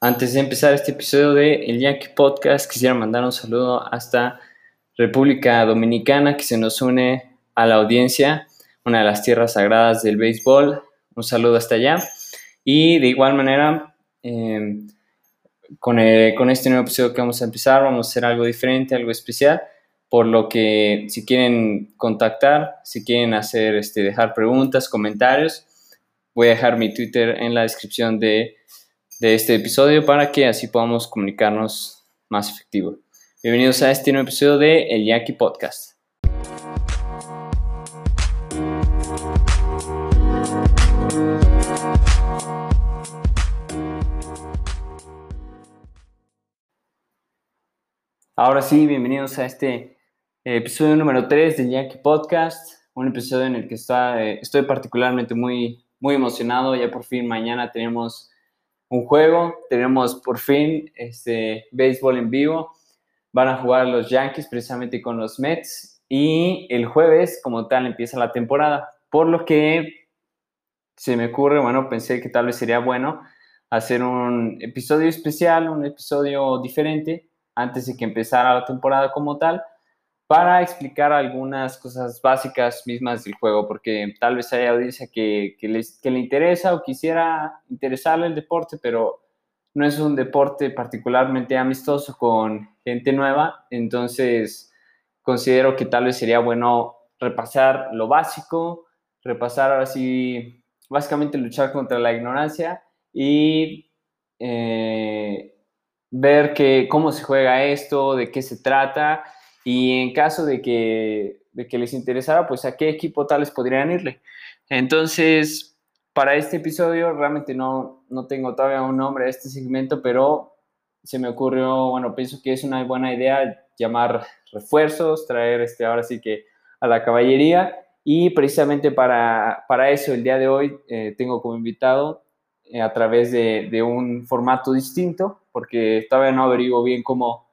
Antes de empezar este episodio de El Yankee Podcast, quisiera mandar un saludo hasta República Dominicana que se nos une a la audiencia, una de las tierras sagradas del béisbol. Un saludo hasta allá. Y de igual manera, eh, con, el- con este nuevo episodio que vamos a empezar, vamos a hacer algo diferente, algo especial. Por lo que si quieren contactar, si quieren hacer, este, dejar preguntas, comentarios, voy a dejar mi Twitter en la descripción de, de este episodio para que así podamos comunicarnos más efectivo. Bienvenidos a este nuevo episodio de El Yankee Podcast. Ahora sí, bienvenidos a este episodio número 3 del Yankee Podcast, un episodio en el que está, eh, estoy particularmente muy, muy emocionado. Ya por fin mañana tenemos un juego, tenemos por fin este béisbol en vivo. Van a jugar los Yankees precisamente con los Mets y el jueves como tal empieza la temporada. Por lo que se me ocurre, bueno, pensé que tal vez sería bueno hacer un episodio especial, un episodio diferente antes de que empezara la temporada como tal, para explicar algunas cosas básicas mismas del juego, porque tal vez haya audiencia que, les, que le interesa o quisiera interesarle el deporte, pero no es un deporte particularmente amistoso con gente nueva, entonces considero que tal vez sería bueno repasar lo básico, repasar ahora sí, básicamente luchar contra la ignorancia y eh, ver que, cómo se juega esto, de qué se trata y en caso de que, de que les interesara, pues a qué equipo tales podrían irle. Entonces, para este episodio realmente no, no tengo todavía un nombre a este segmento, pero se me ocurrió, bueno, pienso que es una buena idea llamar refuerzos, traer este, ahora sí que a la caballería y precisamente para, para eso el día de hoy eh, tengo como invitado eh, a través de, de, un formato distinto, porque todavía no averiguo bien cómo,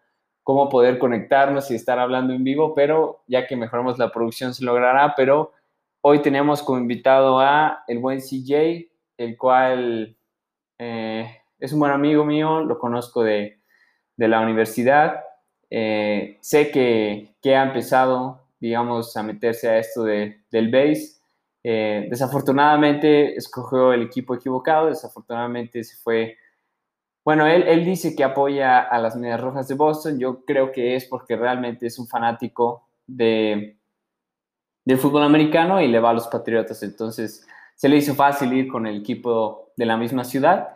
cómo poder conectarnos y estar hablando en vivo, pero ya que mejoramos la producción se logrará, pero hoy tenemos como invitado a el buen CJ, el cual eh, es un buen amigo mío, lo conozco de, de la universidad, eh, sé que, que, ha empezado, digamos, a meterse a esto de, del base, eh, desafortunadamente escogió el equipo equivocado, desafortunadamente se fue. Bueno, él, él, dice que apoya a las Medias Rojas de Boston. Yo creo que es porque realmente es un fanático de, del fútbol americano y le va a los Patriotas. Entonces se le hizo fácil ir con el equipo de la misma ciudad.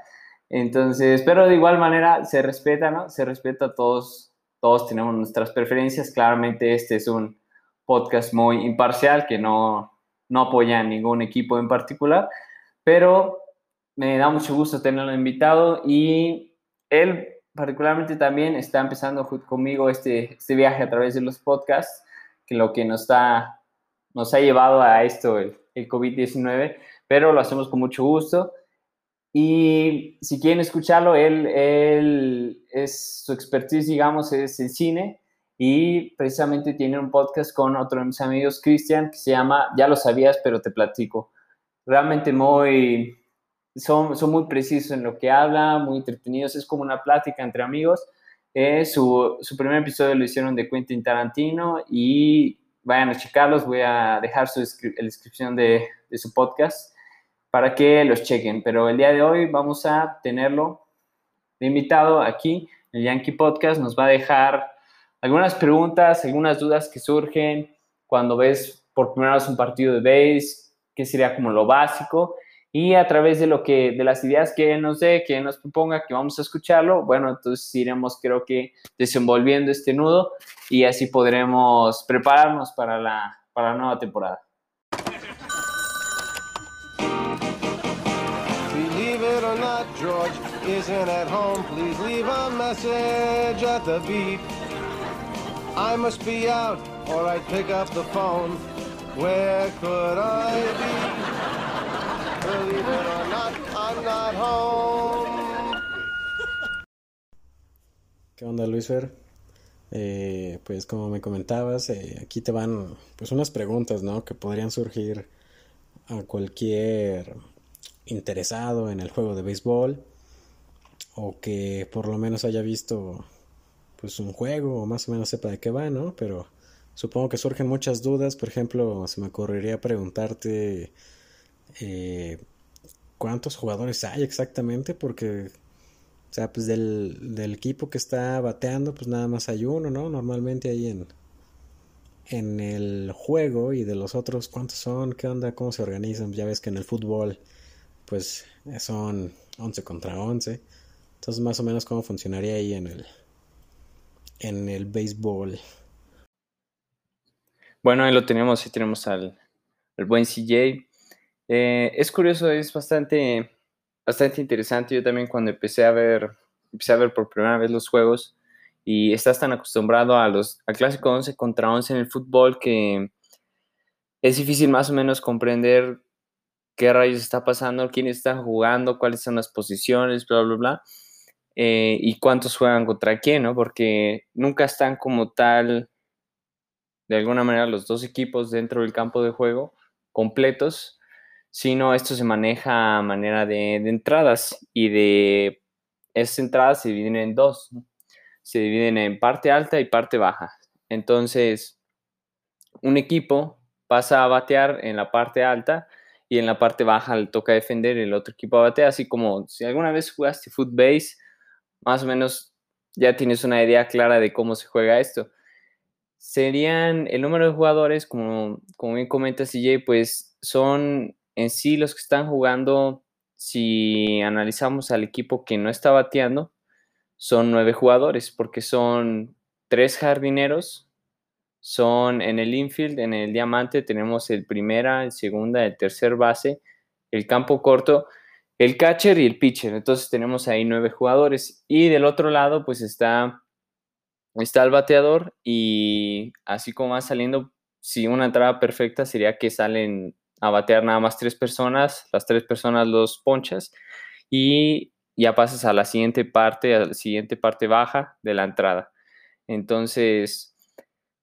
Entonces, pero de igual manera se respeta, ¿no? Se respeta a todos, todos tenemos nuestras preferencias. Claramente este es un podcast muy imparcial que no, no apoya a ningún equipo en particular, pero me da mucho gusto tenerlo invitado y él particularmente también está empezando conmigo este, este viaje a través de los podcasts, que lo que nos, está, nos ha llevado a esto, el, el COVID-19, pero lo hacemos con mucho gusto. Y si quieren escucharlo, él, él es, su expertise, digamos, es el cine y precisamente tiene un podcast con otro de mis amigos, Cristian, que se llama Ya lo sabías, pero te platico. Realmente muy, son, son muy precisos en lo que habla, muy entretenidos, es como una plática entre amigos. Eh, su, su, primer episodio lo hicieron de Quentin Tarantino y vayan a checarlos, voy a dejar su la descripción de, de su podcast para que los chequen. Pero el día de hoy vamos a tenerlo invitado aquí, el Yankee Podcast, nos va a dejar algunas preguntas, algunas dudas que surgen cuando ves por primera vez un partido de base, qué sería como lo básico, y a través de lo que, de las ideas que él nos dé, que él nos proponga, que vamos a escucharlo, bueno, entonces iremos, creo que, desenvolviendo este nudo y así podremos prepararnos para la, para la nueva temporada. I must be out, or I'd pick up the phone. Where could I be? ¿Qué onda, Luis Fer? Eh, pues como me comentabas, eh, aquí te van pues unas preguntas, ¿no? Que podrían surgir a cualquier interesado en el juego de béisbol o que por lo menos haya visto pues un juego o más o menos sepa de qué va, ¿no? Pero supongo que surgen muchas dudas, por ejemplo, se me ocurriría preguntarte eh, cuántos jugadores hay exactamente, porque, o sea, pues del, equipo que está bateando, pues nada más hay uno, ¿no? Normalmente hay en, en el juego y de los otros, ¿cuántos son? ¿Qué onda? ¿Cómo se organizan? Ya ves que en el fútbol, pues son 11 contra 11. Entonces, más o menos, ¿cómo funcionaría ahí en el, en el béisbol? Bueno, ahí lo tenemos, ahí tenemos al, al buen CJ. Eh, es curioso, es bastante, bastante interesante. Yo también cuando empecé a ver, empecé a ver por primera vez los juegos, y estás tan acostumbrado a los, al clásico 11 contra 11 en el fútbol que es difícil más o menos comprender qué rayos está pasando, quiénes están jugando, cuáles son las posiciones, bla, bla, bla, eh, y cuántos juegan contra quién, ¿no? Porque nunca están como tal, de alguna manera, los dos equipos dentro del campo de juego completos, sino esto se maneja a manera de, entradas y de esas entradas se dividen en dos, se dividen en parte alta y parte baja. Entonces, un equipo pasa a batear en la parte alta y en la parte baja le toca defender, el otro equipo batea, así como si alguna vez jugaste footbase, más o menos ya tienes una idea clara de cómo se juega esto. Serían el número de jugadores, como, como bien comenta CJ, pues son en sí los que están jugando, si analizamos al equipo que no está bateando, son nueve jugadores, porque son tres jardineros, son en el infield, en el diamante tenemos el primera, el segunda, el tercer base, el campo corto, el catcher y el pitcher. Entonces tenemos ahí nueve jugadores. Y del otro lado, pues está, está el bateador y así como va saliendo, si una entrada perfecta sería que salen a batear nada más tres personas, las tres personas los ponchas y ya pasas a la siguiente parte, a la siguiente parte baja de la entrada. Entonces,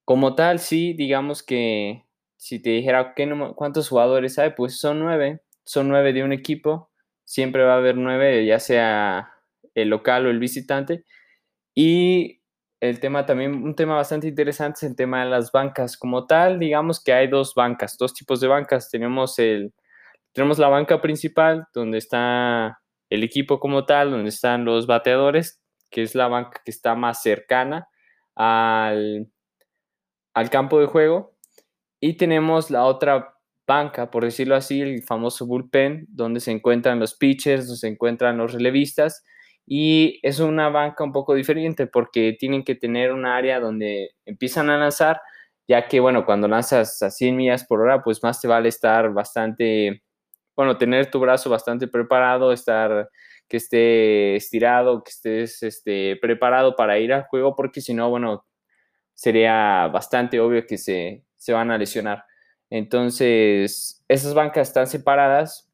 como tal, sí, digamos que si te dijera ¿qué cuántos jugadores hay, pues son nueve, son nueve de un equipo, siempre va a haber nueve, ya sea el local o el visitante. Y el tema también, un tema bastante interesante es el tema de las bancas. Como tal, digamos que hay dos bancas, dos tipos de bancas. Tenemos, el, tenemos la banca principal, donde está el equipo como tal, donde están los bateadores, que es la banca que está más cercana al, al campo de juego. Y tenemos la otra banca, por decirlo así, el famoso bullpen, donde se encuentran los pitchers, donde se encuentran los relevistas. Y es una banca un poco diferente porque tienen que tener un área donde empiezan a lanzar, ya que, bueno, cuando lanzas a 100 millas por hora, pues más te vale estar bastante bueno, tener tu brazo bastante preparado, estar que esté estirado, que estés este, preparado para ir al juego, porque si no, bueno, sería bastante obvio que se, se van a lesionar. Entonces, esas bancas están separadas,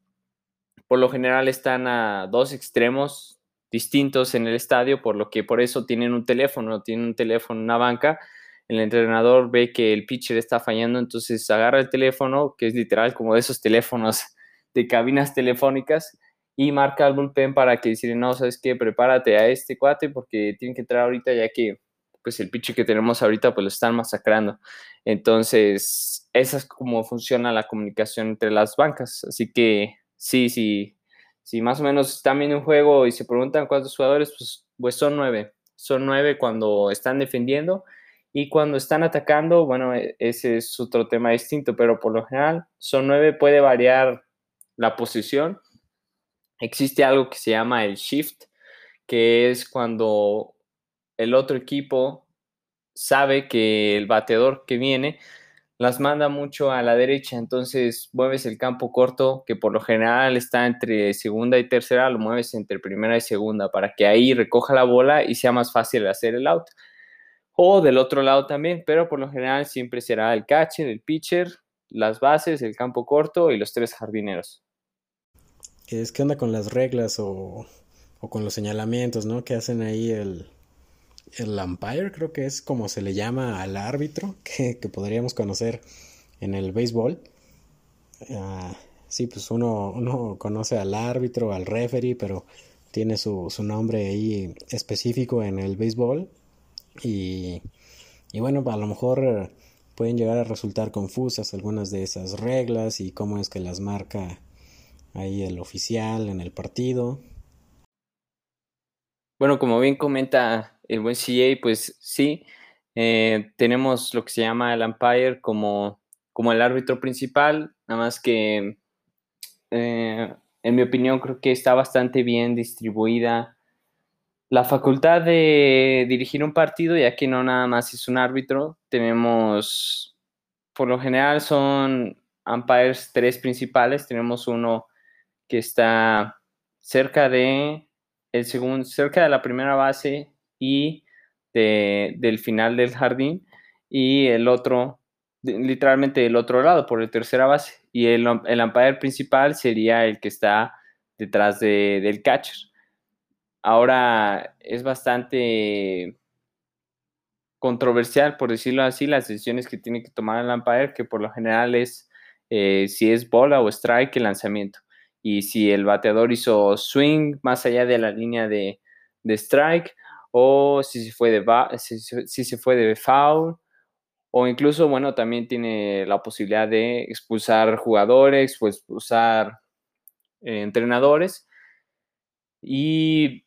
por lo general están a dos extremos distintos en el estadio, por lo que por eso tienen un teléfono, tienen un teléfono, una banca, el entrenador ve que el pitcher está fallando, entonces agarra el teléfono, que es literal como de esos teléfonos de cabinas telefónicas y marca el bullpen para que decir, no, sabes qué, prepárate a este cuate porque tiene que entrar ahorita ya que pues el pitch que tenemos ahorita pues lo están masacrando. Entonces, esa es como funciona la comunicación entre las bancas. Así que sí, sí, si más o menos están viendo un juego y se preguntan cuántos jugadores, pues, pues son nueve. Son nueve cuando están defendiendo y cuando están atacando, bueno, e, ese es otro tema distinto, pero por lo general son nueve, puede variar la posición, existe algo que se llama el shift, que es cuando el otro equipo sabe que el bateador que viene las manda mucho a la derecha, entonces mueves el campo corto, que por lo general está entre segunda y tercera, lo mueves entre primera y segunda para que ahí recoja la bola y sea más fácil hacer el out. O del otro lado también, pero por lo general siempre será el catcher, el pitcher, las bases, el campo corto y los tres jardineros es qué onda con las reglas o, o con los señalamientos, ¿no? Que hacen ahí el, el umpire, creo que es como se le llama al árbitro, que, que podríamos conocer en el béisbol. Uh, sí, pues uno, uno conoce al árbitro, al referee, pero tiene su, su nombre ahí específico en el béisbol. Y, y bueno, a lo mejor pueden llegar a resultar confusas algunas de esas reglas y cómo es que las marca ahí el oficial en el partido. Bueno, como bien comenta el buen CA, pues sí, eh, tenemos lo que se llama el umpire como, como el árbitro principal, nada más que, eh, en mi opinión, creo que está bastante bien distribuida la facultad de dirigir un partido, ya que no nada más es un árbitro, tenemos, por lo general son umpires tres principales, tenemos uno que está cerca de el segundo, cerca de la primera base y del final del jardín y el otro, literalmente del otro lado, por la tercera base. Y el, el principal sería el que está detrás de, del catcher. Ahora es bastante controversial, por decirlo así, las decisiones que tiene que tomar el umpire, que por lo general es eh, si es bola o strike el lanzamiento. Y si el bateador hizo swing más allá de la línea de, de strike o si se fue de, si, se fue de foul, o incluso, bueno, también tiene la posibilidad de expulsar jugadores, expulsar eh, entrenadores. Y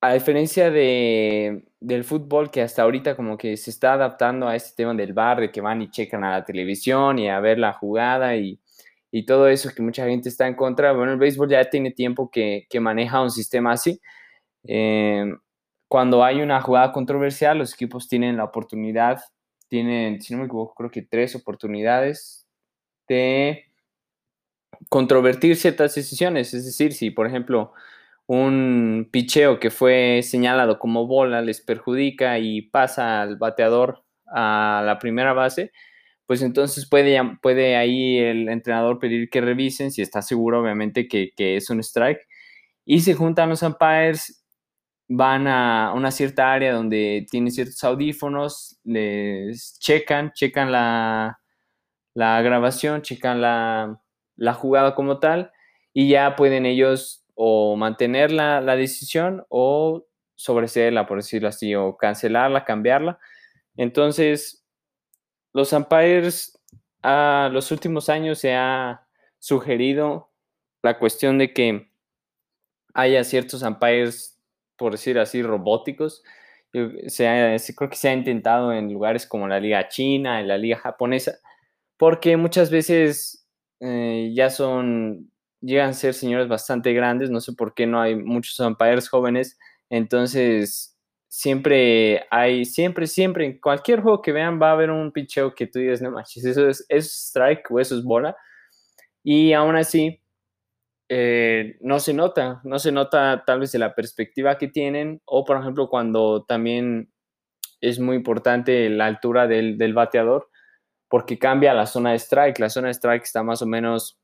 a diferencia de, del fútbol, que hasta ahorita como que se está adaptando a este tema del bar, de que van y checan a la televisión y a ver la jugada y, y todo eso que mucha gente está en contra, bueno, el béisbol ya tiene tiempo que, que maneja un sistema así. Eh, cuando hay una jugada controversial, los equipos tienen la oportunidad, tienen, si no me equivoco, creo que tres oportunidades de controvertir ciertas decisiones. Es decir, si por ejemplo un picheo que fue señalado como bola les perjudica y pasa al bateador a la primera base, pues entonces puede, puede ahí el entrenador pedir que revisen si está seguro obviamente que, que es un strike. Y se juntan los umpires van a una cierta área donde tienen ciertos audífonos, les checan, checan la, grabación, checan la, jugada como tal y ya pueden ellos o mantener la, decisión o sobreseerla, por decirlo así, o cancelarla, cambiarla. Entonces, los umpires a los últimos años se ha sugerido la cuestión de que haya ciertos umpires por decir así, robóticos. Se creo que se ha intentado en lugares como la Liga China, en la Liga Japonesa, porque muchas veces eh, ya son, llegan a ser señores bastante grandes, no sé por qué no hay muchos umpires jóvenes, entonces siempre hay, siempre, siempre, en cualquier juego que vean va a haber un picheo que tú digas, no manches, eso es, strike o eso es bola, y aún así eh, no se nota, no se nota tal vez de la perspectiva que tienen o por ejemplo cuando también es muy importante la altura del, bateador porque cambia la zona de strike, la zona de strike está más o menos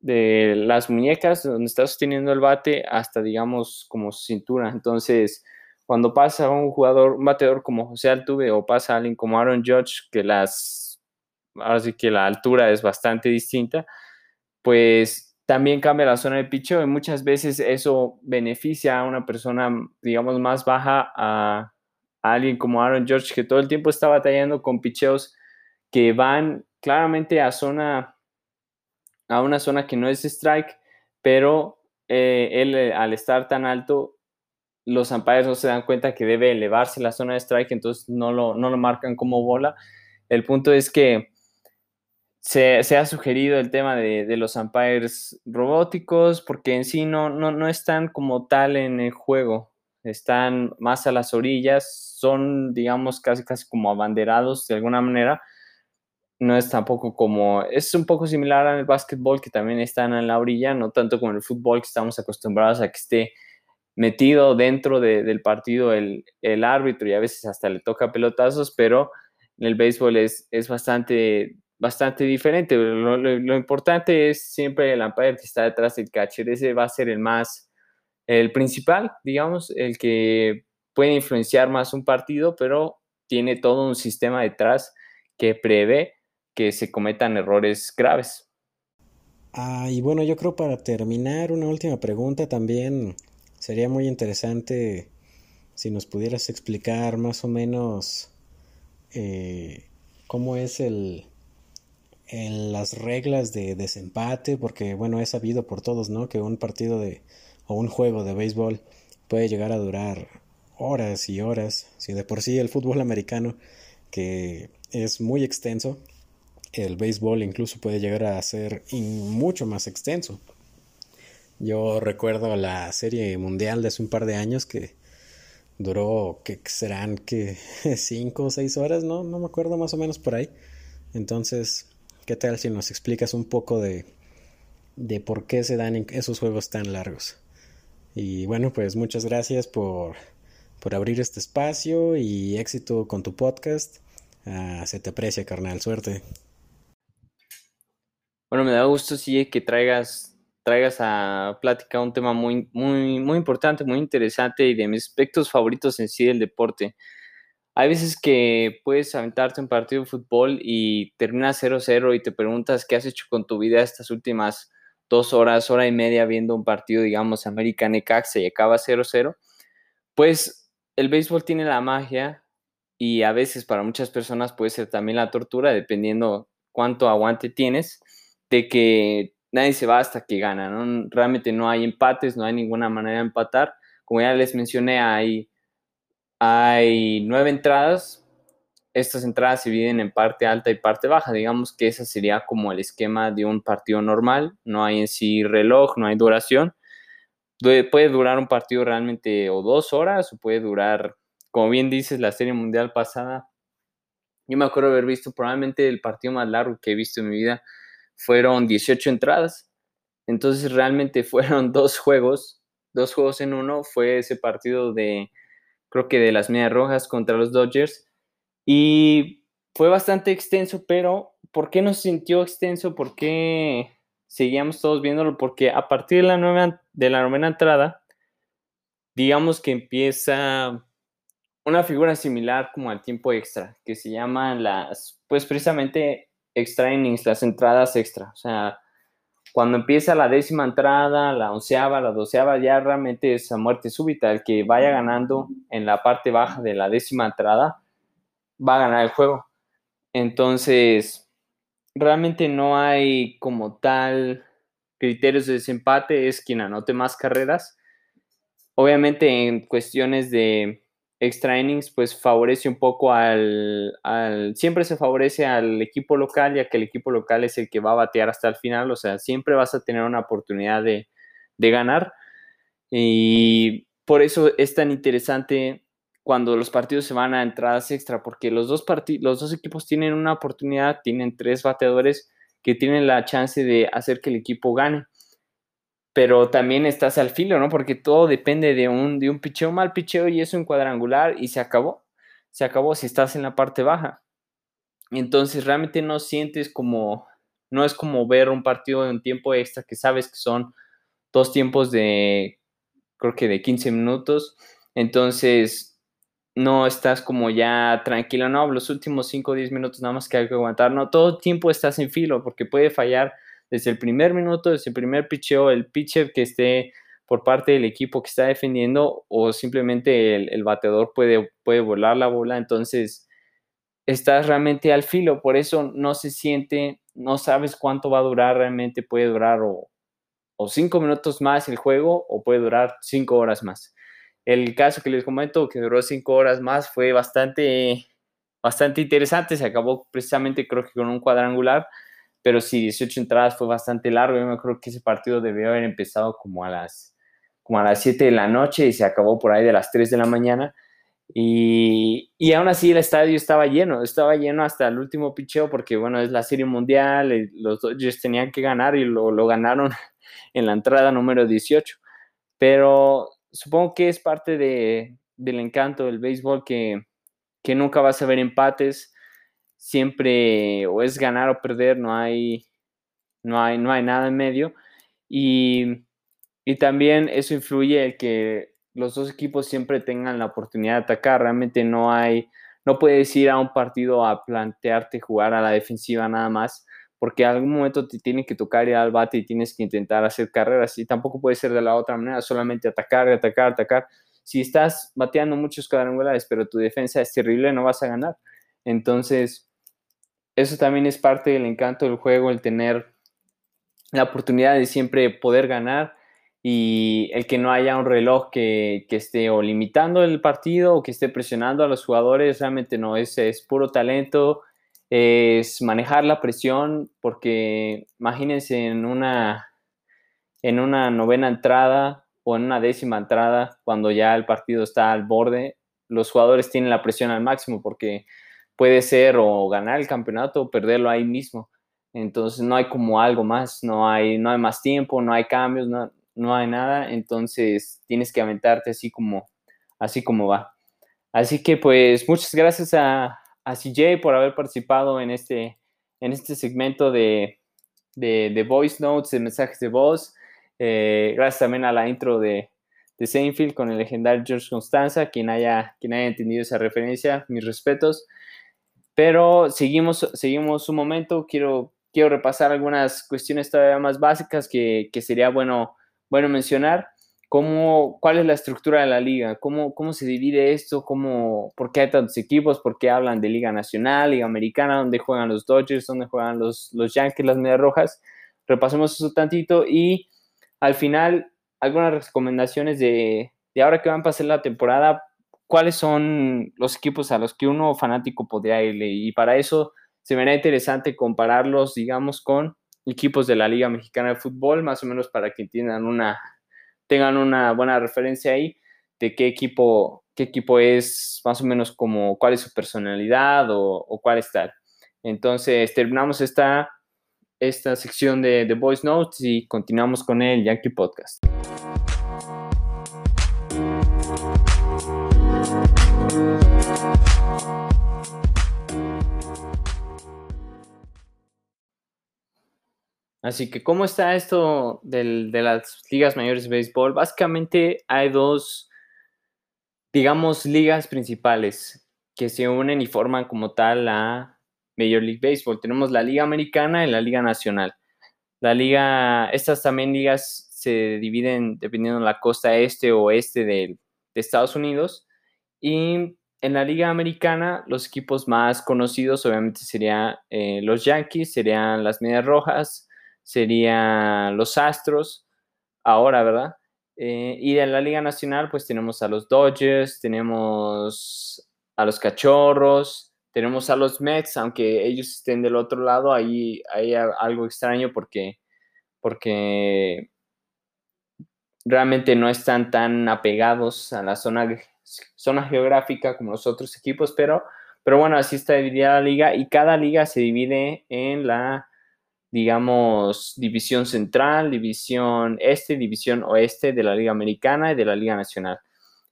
de las muñecas donde está sosteniendo el bate hasta digamos como cintura, entonces cuando pasa un jugador, un bateador como José Altuve o pasa alguien como Aaron Judge que las, ahora sí que la altura es bastante distinta, pues también cambia la zona de picheo y muchas veces eso beneficia a una persona, digamos, más baja a, alguien como Aaron George, que todo el tiempo está batallando con picheos que van claramente a zona, a una zona que no es strike, pero eh, él eh, al estar tan alto, los umpires no se dan cuenta que debe elevarse la zona de strike, entonces no lo, no lo marcan como bola. El punto es que se, ha sugerido el tema de, los umpires robóticos porque en sí no, no, están como tal en el juego, están más a las orillas, son digamos casi casi como abanderados de alguna manera. No es tampoco como, es un poco similar al básquetbol que también están en la orilla, no tanto como el fútbol que estamos acostumbrados a que esté metido dentro del partido el, el, árbitro y a veces hasta le toca pelotazos, pero en el béisbol es, es bastante bastante diferente. Lo, importante es siempre el umpire que está detrás del catcher. Ese va a ser el más, el principal, digamos, el que puede influenciar más un partido, pero tiene todo un sistema detrás que prevé que se cometan errores graves. Ah, y bueno, yo creo para terminar, una última pregunta también sería muy interesante si nos pudieras explicar más o menos eh, cómo es el, el, las reglas de desempate, porque bueno, es sabido por todos, ¿no? Que un partido de o un juego de béisbol puede llegar a durar horas y horas, si de por sí el fútbol americano, que es muy extenso, el béisbol incluso puede llegar a ser mucho más extenso. Yo recuerdo la serie mundial de hace un par de años que duró, que serán que cinco o seis horas, ¿no? No me acuerdo más o menos por ahí. Entonces, ¿qué tal si nos explicas un poco de, de por qué se dan esos juegos tan largos? Y bueno, pues muchas gracias por, por abrir este espacio y éxito con tu podcast. Ah, se te aprecia, carnal. Suerte. Bueno, me da gusto, sí, que traigas, traigas a plática un tema muy, muy, muy importante, muy interesante y de mis aspectos favoritos en sí del deporte. Hay veces que puedes aventarte un partido de fútbol y termina 0-0 y te preguntas qué has hecho con tu vida estas últimas dos horas, hora y media viendo un partido, digamos, América Necaxa y acaba 0-0. Pues el béisbol tiene la magia y a veces para muchas personas puede ser también la tortura, dependiendo cuánto aguante tienes de que nadie se va hasta que gana, ¿no? Realmente no hay empates, no hay ninguna manera de empatar. Como ya les mencioné, hay, hay nueve entradas. Estas entradas se dividen en parte alta y parte baja. Digamos que ese sería como el esquema de un partido normal. No hay en sí reloj, no hay duración. Puede durar un partido realmente o dos horas o puede durar, como bien dices, la serie mundial pasada. Yo me acuerdo haber visto probablemente el partido más largo que he visto en mi vida fueron 18 entradas. Entonces realmente fueron dos juegos, dos juegos en uno. Fue ese partido de, creo que de las Medias Rojas contra los Dodgers. Y fue bastante extenso, pero ¿por qué nos sintió extenso? ¿Por qué seguíamos todos viéndolo? Porque a partir de la, nueva, de la novena entrada, digamos que empieza una figura similar como al tiempo extra, que se llaman las, pues precisamente extra innings, las entradas extra. O sea, cuando empieza la décima entrada, la onceava, la doceava, ya realmente es a muerte súbita. El que vaya ganando en la parte baja de la décima entrada va a ganar el juego. Entonces, realmente no hay como tal criterios de desempate, es quien anote más carreras. Obviamente en cuestiones de extra innings, pues favorece un poco al, siempre se favorece al equipo local, ya que el equipo local es el que va a batear hasta el final, o sea, siempre vas a tener una oportunidad de, ganar. Y por eso es tan interesante cuando los partidos se van a entradas extra, porque los dos, los dos equipos tienen una oportunidad, tienen tres bateadores que tienen la chance de hacer que el equipo gane pero también estás al filo, ¿no? Porque todo depende de un, de un picheo mal picheo y eso en cuadrangular y se acabó. Se acabó si estás en la parte baja. Entonces realmente no sientes como, no es como ver un partido de un tiempo extra que sabes que son dos tiempos de, creo que de 15 minutos. Entonces no estás como ya tranquilo, no, los últimos 5 o 10 minutos nada más que hay que aguantar, no, todo el tiempo estás en filo porque puede fallar desde el primer minuto, desde el primer picheo, el pitcher que esté por parte del equipo que está defendiendo o simplemente el, bateador puede, puede volar la bola. Entonces, estás realmente al filo, por eso no se siente, no sabes cuánto va a durar, realmente puede durar o, o cinco minutos más el juego o puede durar cinco horas más. El caso que les comento que duró cinco horas más fue bastante, bastante interesante, se acabó precisamente creo que con un cuadrangular pero sí, 18 entradas fue bastante largo. Yo me acuerdo que ese partido debió haber empezado como a las, como a las 7 de la noche y se acabó por ahí de las 3 de la mañana. Y, y aún así el estadio estaba lleno, estaba lleno hasta el último picheo porque, bueno, es la serie mundial, eh, los Dodgers tenían que ganar y lo, lo ganaron en la entrada número 18. Pero supongo que es parte de, del encanto del béisbol que, que nunca vas a ver empates siempre o es ganar o perder, no hay, no hay, no hay nada en medio. Y, y también eso influye el que los dos equipos siempre tengan la oportunidad de atacar. Realmente no hay, no puedes ir a un partido a plantearte jugar a la defensiva nada más, porque en algún momento te tiene que tocar ir al bate y tienes que intentar hacer carreras y tampoco puede ser de la otra manera, solamente atacar, atacar, atacar. Si estás bateando muchos cuadrangulares, pero tu defensa es terrible, no vas a ganar. Entonces, eso también es parte del encanto del juego, el tener la oportunidad de siempre poder ganar y el que no haya un reloj que, esté o limitando el partido o que esté presionando a los jugadores, realmente no, es, es puro talento, es manejar la presión, porque imagínense en una, en una novena entrada o en una décima entrada, cuando ya el partido está al borde, los jugadores tienen la presión al máximo porque puede ser o ganar el campeonato o perderlo ahí mismo. Entonces no hay como algo más, no hay, no hay más tiempo, no hay cambios, no, no hay nada. Entonces tienes que aventarte así como, así como va. Así que pues muchas gracias a, a CJ por haber participado en este, en este segmento de, de, voice notes, de mensajes de voz. Eh, gracias también a la intro de, de Seinfeld con el legendario George Constanza, quien haya, quien haya entendido esa referencia, mis respetos. Pero seguimos, seguimos un momento, quiero, quiero repasar algunas cuestiones todavía más básicas que, sería bueno, bueno mencionar. ¿Cómo, ¿Cuál es la estructura de la liga? ¿Cómo, cómo se divide esto? ¿Cómo, ¿Por qué hay tantos equipos? ¿Por qué hablan de Liga Nacional, Liga Americana? ¿Dónde juegan los Dodgers? ¿Dónde juegan los, los Yankees, las Medias Rojas? Repasemos eso tantito y al final algunas recomendaciones de, de ahora que van a pasar la temporada, cuáles son los equipos a los que uno fanático podría irle. Y para eso se me interesante compararlos, digamos, con equipos de la Liga Mexicana de Fútbol, más o menos para que tengan una, tengan una buena referencia ahí de qué equipo, qué equipo es, más o menos como cuál es su personalidad o, cuál es tal. Entonces, terminamos esta, esta sección de, de Voice Notes y continuamos con el Yankee Podcast. Así que, ¿cómo está esto de las ligas mayores de béisbol? Básicamente hay dos, digamos, ligas principales que se unen y forman como tal la Major League Baseball. Tenemos la Liga Americana y la Liga Nacional. La liga, estas también ligas se dividen dependiendo de la costa este o oeste de, Estados Unidos. Y en la Liga Americana, los equipos más conocidos obviamente serían eh, los Yankees, serían las Medias Rojas, serían los Astros, ahora, ¿verdad? Eh, y en la Liga Nacional, pues tenemos a los Dodgers, tenemos a los Cachorros, tenemos a los Mets, aunque ellos estén del otro lado, ahí hay algo extraño porque, porque realmente no están tan apegados a la zona, zona geográfica como los otros equipos, pero, pero bueno, así está dividida la liga y cada liga se divide en la digamos, división central, división este, división oeste de la Liga Americana y de la Liga Nacional.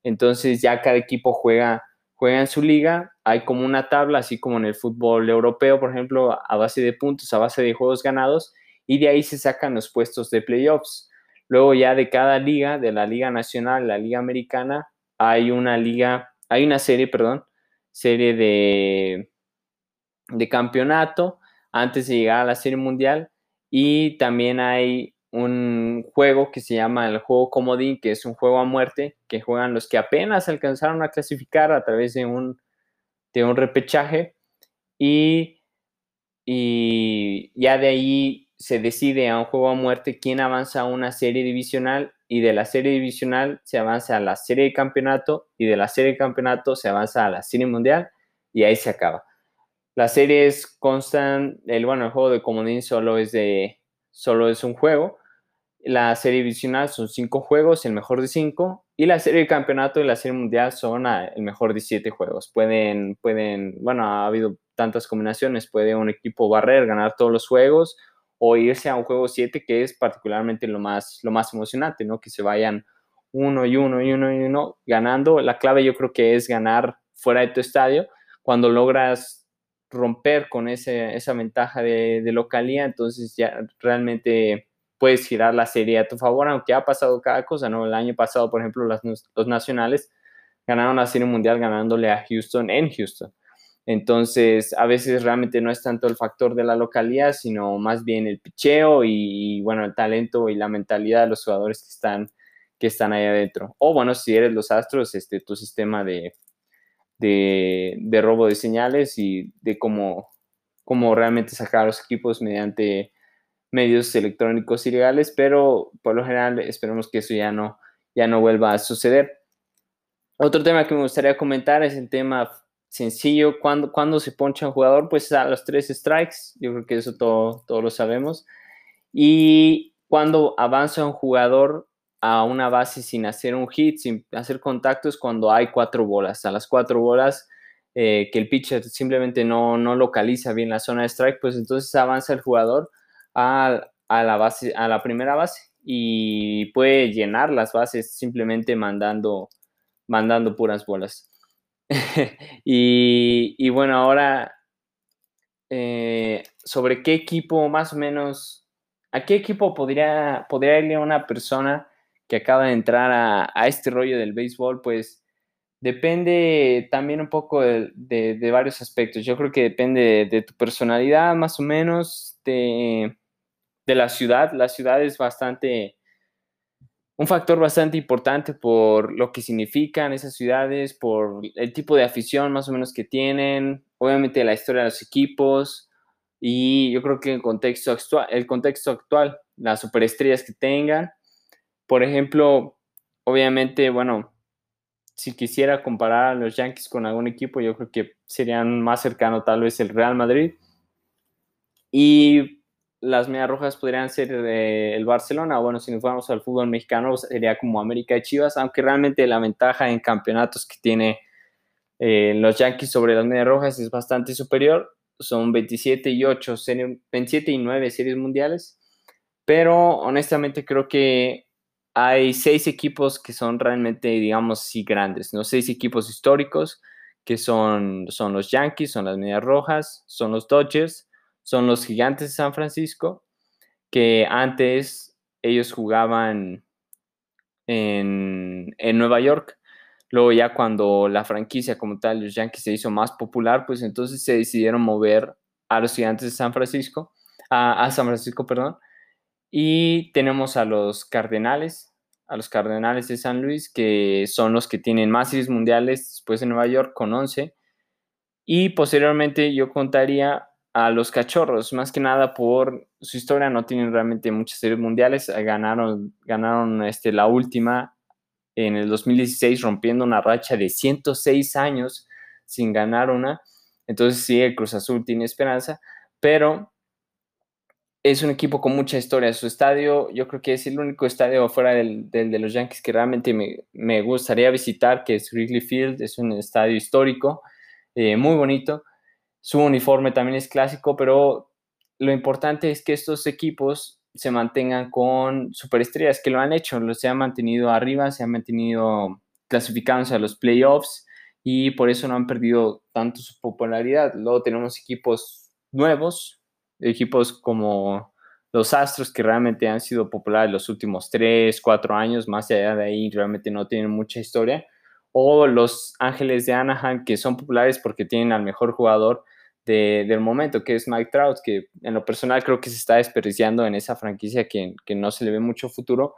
Entonces ya cada equipo juega, juega en su liga, hay como una tabla, así como en el fútbol europeo, por ejemplo, a base de puntos, a base de juegos ganados, y de ahí se sacan los puestos de playoffs. Luego ya de cada liga, de la Liga Nacional, la Liga Americana, hay una liga, hay una serie, perdón, serie de, de campeonato, antes de llegar a la Serie Mundial. Y también hay un juego que se llama el juego comodín, que es un juego a muerte, que juegan los que apenas alcanzaron a clasificar a través de un, de un repechaje. Y, y ya de ahí se decide a un juego a muerte quién avanza a una serie divisional y de la serie divisional se avanza a la serie de campeonato y de la serie de campeonato se avanza a la serie mundial y ahí se acaba. Las series constan, el, bueno, el juego de comodín solo es, de, solo es un juego. La serie divisional son cinco juegos, el mejor de cinco. Y la serie de campeonato y la serie mundial son el mejor de siete juegos. Pueden, pueden, bueno, ha habido tantas combinaciones. Puede un equipo barrer, ganar todos los juegos o irse a un juego siete que es particularmente lo más, lo más emocionante, ¿no? Que se vayan uno y uno y uno y uno ganando. La clave yo creo que es ganar fuera de tu estadio. Cuando logras romper con ese, esa ventaja de, de, localía, entonces ya realmente puedes girar la serie a tu favor, aunque ha pasado cada cosa, ¿no? El año pasado, por ejemplo, los nacionales ganaron la serie mundial ganándole a Houston en Houston. Entonces, a veces realmente no es tanto el factor de la localidad, sino más bien el picheo y, bueno, el talento y la mentalidad de los jugadores que están, que están ahí adentro. O bueno, si eres los Astros, este, tu sistema de, de, robo de señales y de cómo, cómo realmente sacar a los equipos mediante medios electrónicos ilegales, pero por lo general esperemos que eso ya no, ya no vuelva a suceder. Otro tema que me gustaría comentar es el tema sencillo. Cuando, cuando se poncha un jugador, pues a los tres strikes. Yo creo que eso todo, todos lo sabemos. Y cuando avanza un jugador a una base sin hacer un hit, sin hacer contactos, cuando hay cuatro bolas. A las cuatro bolas, eh, que el pitcher simplemente no, no localiza bien la zona de strike, pues entonces avanza el jugador a, a, la base, a la primera base y puede llenar las bases simplemente mandando mandando puras bolas. y, bueno, ahora, eh, ¿sobre qué equipo más o menos, a qué equipo podría, podría irle una persona que acaba de entrar a, este rollo del béisbol? Pues depende también un poco de, varios aspectos. Yo creo que depende de, tu personalidad, más o menos, de, de la ciudad. La ciudad es bastante un factor bastante importante por lo que significan esas ciudades, por el tipo de afición más o menos que tienen, obviamente la historia de los equipos y yo creo que el contexto actual, el contexto actual las superestrellas que tengan. Por ejemplo, obviamente, bueno, si quisiera comparar a los Yankees con algún equipo, yo creo que serían más cercano tal vez el Real Madrid. Y las medias rojas podrían ser el Barcelona, bueno, si nos fuéramos al fútbol mexicano, sería como América y Chivas, aunque realmente la ventaja en campeonatos que tiene eh, los Yankees sobre las medias rojas es bastante superior, son 27 y 8, 27 y 9 series mundiales, pero honestamente creo que hay seis equipos que son realmente, digamos, sí grandes, ¿no? Seis equipos históricos que son, son los Yankees, son las medias rojas, son los Dodgers, son los gigantes de San Francisco, que antes ellos jugaban en, Nueva York. Luego ya cuando la franquicia como tal, los Yankees se hizo más popular, pues entonces se decidieron mover a los gigantes de San Francisco, a, a San Francisco, perdón. Y tenemos a los Cardenales, a los Cardenales de San Luis, que son los que tienen más series mundiales después de Nueva York con 11. Y posteriormente yo contaría a los cachorros, más que nada por su historia, no tienen realmente muchas series mundiales, eh, ganaron, ganaron este, la última en el 2016 rompiendo una racha de 106 años sin ganar una, entonces sí, el Cruz Azul tiene esperanza, pero es un equipo con mucha historia, su estadio yo creo que es el único estadio fuera del, de los Yankees que realmente me, me, gustaría visitar, que es Wrigley Field, es un estadio histórico, eh, muy bonito, su uniforme también es clásico, pero lo importante es que estos equipos se mantengan con superestrellas que lo han hecho, los se han mantenido arriba, se han mantenido clasificándose a los playoffs y por eso no han perdido tanto su popularidad. Luego tenemos equipos nuevos, equipos como los Astros que realmente han sido populares los últimos 3, 4 años, más allá de ahí realmente no tienen mucha historia, o los Ángeles de Anaheim que son populares porque tienen al mejor jugador del momento, que es Mike Trout, que en lo personal creo que se está desperdiciando en esa franquicia que, que no se le ve mucho futuro,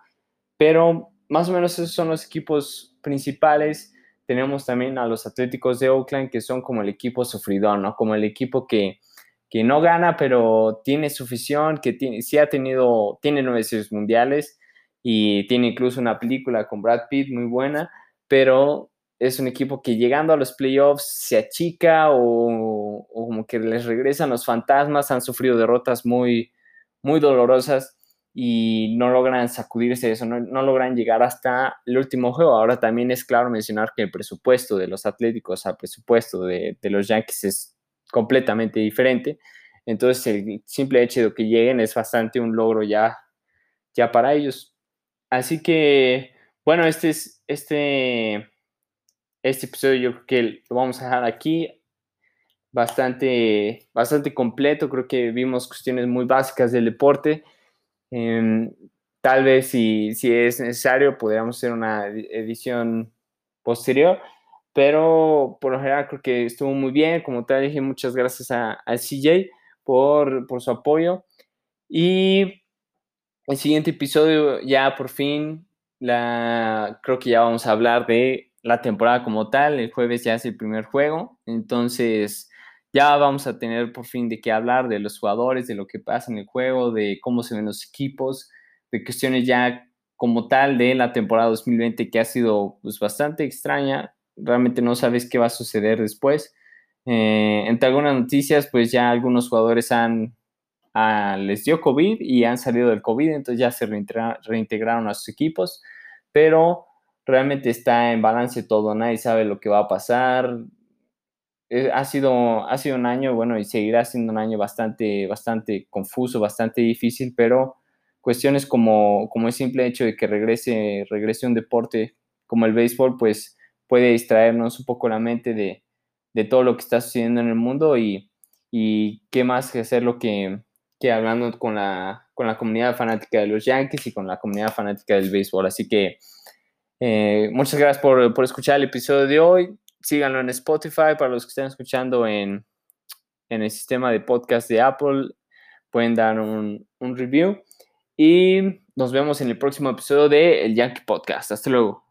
pero más o menos esos son los equipos principales. Tenemos también a los Atléticos de Oakland, que son como el equipo sufridor, ¿no? Como el equipo que, que no gana, pero tiene su afición, que tiene, sí ha tenido, tiene nueve series mundiales y tiene incluso una película con Brad Pitt muy buena, pero es un equipo que llegando a los playoffs se achica o, como que les regresan los fantasmas, han sufrido derrotas muy, muy dolorosas y no logran sacudirse eso, no, logran llegar hasta el último juego. Ahora también es claro mencionar que el presupuesto de los Atléticos al presupuesto de, de los Yankees es completamente diferente. Entonces el simple hecho de que lleguen es bastante un logro ya, ya para ellos. Así que, bueno, este es, este, este episodio yo creo que lo vamos a dejar aquí. Bastante, bastante completo, creo que vimos cuestiones muy básicas del deporte. Em, tal vez si, si es necesario podríamos hacer una edición posterior, pero por lo general creo que estuvo muy bien. Como te dije, muchas gracias a, CJ por, por su apoyo. Y el siguiente episodio ya por fin, la, creo que ya vamos a hablar de la temporada como tal. El jueves ya es el primer juego, entonces ya vamos a tener por fin de qué hablar de los jugadores, de lo que pasa en el juego, de cómo se ven los equipos, de cuestiones ya como tal de la temporada 2020 que ha sido pues, bastante extraña. Realmente no sabes qué va a suceder después. Eh, entre algunas noticias, pues ya algunos jugadores han les dio COVID y han salido del COVID, entonces ya se reintegraron a sus equipos, pero realmente está en balance todo, nadie sabe lo que va a pasar. Eh, ha, sido, ha sido un año, bueno, y seguirá siendo un año bastante, bastante confuso, bastante difícil, pero cuestiones como, como el simple hecho de que regrese, regrese un deporte como el béisbol, pues puede distraernos un poco la mente de, de todo lo que está sucediendo en el mundo y, y qué más que hacer lo que, hablando con la, con la comunidad fanática de los Yankees y con la comunidad fanática del béisbol. Así que eh, muchas gracias por, por, escuchar el episodio de hoy. Síganlo en Spotify para los que estén escuchando en, en el sistema de podcast de Apple. Pueden dar un, un review. Y nos vemos en el próximo episodio de El Yankee Podcast. Hasta luego.